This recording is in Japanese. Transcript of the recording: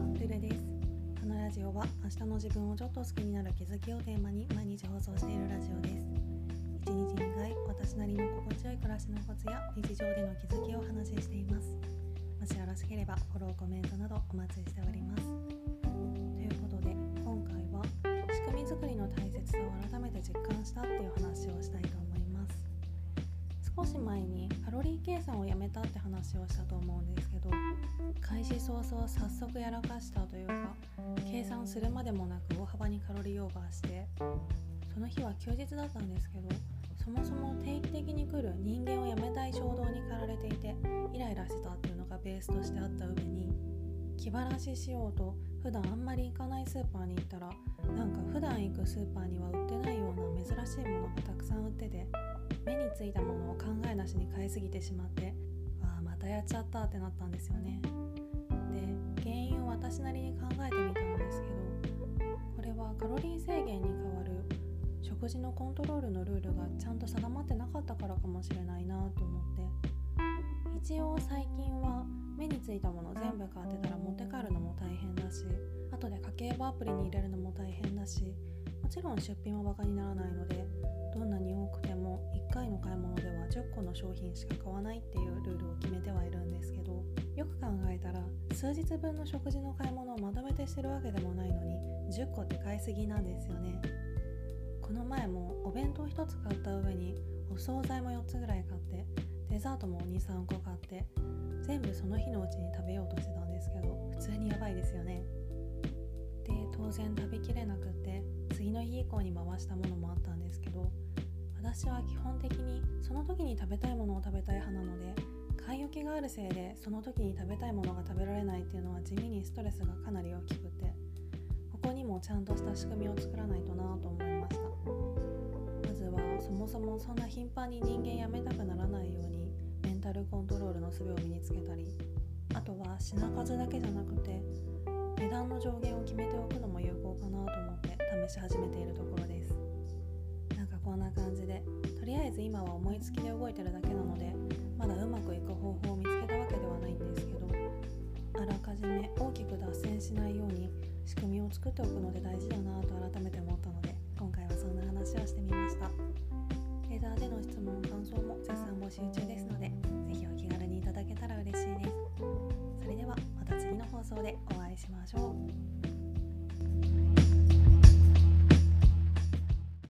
ルルです。このラジオは明日の自分をちょっと好きになる気づきをテーマに毎日放送しているラジオです。1日2回私なりの心地よい暮らしのコツや日常での気づきをお話ししています。もしよろしければフォローコメントなどお待ちしております。ということで今回は仕組み作りの大切さを改めて実感したっていう話をしたいと思います。少し前にカロリー計算をやめたって話をしたと思うんですけど早々早速やらかしたというか計算するまでもなく大幅にカロリーオーバーしてその日は休日だったんですけどそもそも定期的に来る人間を辞めたい衝動に駆られていてイライラしてたっていうのがベースとしてあった上に気晴らししようと普段あんまり行かないスーパーに行ったらなんか普段行くスーパーには売ってないような珍しいものがたくさん売ってて目についたものを考えなしに買いすぎてしまってわあまたやっちゃったってなったんですよね。私なりに考えてみたんですけどこれはカロリー制限に代わる食事のコントロールのルールがちゃんと定まってなかったからかもしれないなと思って。一応最近は目についたもの全部買ってたら持って帰るのも大変だし後で家計簿アプリに入れるのも大変だしもちろん出費もバカにならないのでどんなに多くても1回の買い物では10個の商品しか買わないっていうルールを決めてはいるんですけどよく考えたら数日分の食事の買い物をまとめてしてるわけでもないのに10個って買いすぎなんですよね。この前もお弁当1つ買った上にお惣菜も4つぐらい買ってデザートも23個買って全部その日のうちに食べようとしてたんですけど普通にやばいですよね。で当然食べきれなくって次の日以降に回したものもあったんですけど私は基本的にその時に食べたいものを食べたい派なのでがあるせいでその時に食べたいものが食べられないっていうのは地味にストレスがかなり大きくてここにもちゃんとした仕組みを作らないとなと思いました。まずはそもそもそんな頻繁に人間辞めたくならないようにメンタルコントロールの術を身につけたりあとは品数だけじゃなくて値段の上限を決めておくのも有効かなと思って試し始めているところです。なんかこんな感じでとりあえず今は思いつきかじめ大きく脱線しないように仕組みを作っておくので大事だなと改めて思ったので今回はそんな話をしてみました。レーダーでの質問感想も絶賛募集中ですので是非お気軽にいただけたら嬉しいです。それではまた次の放送でお会いしましょう。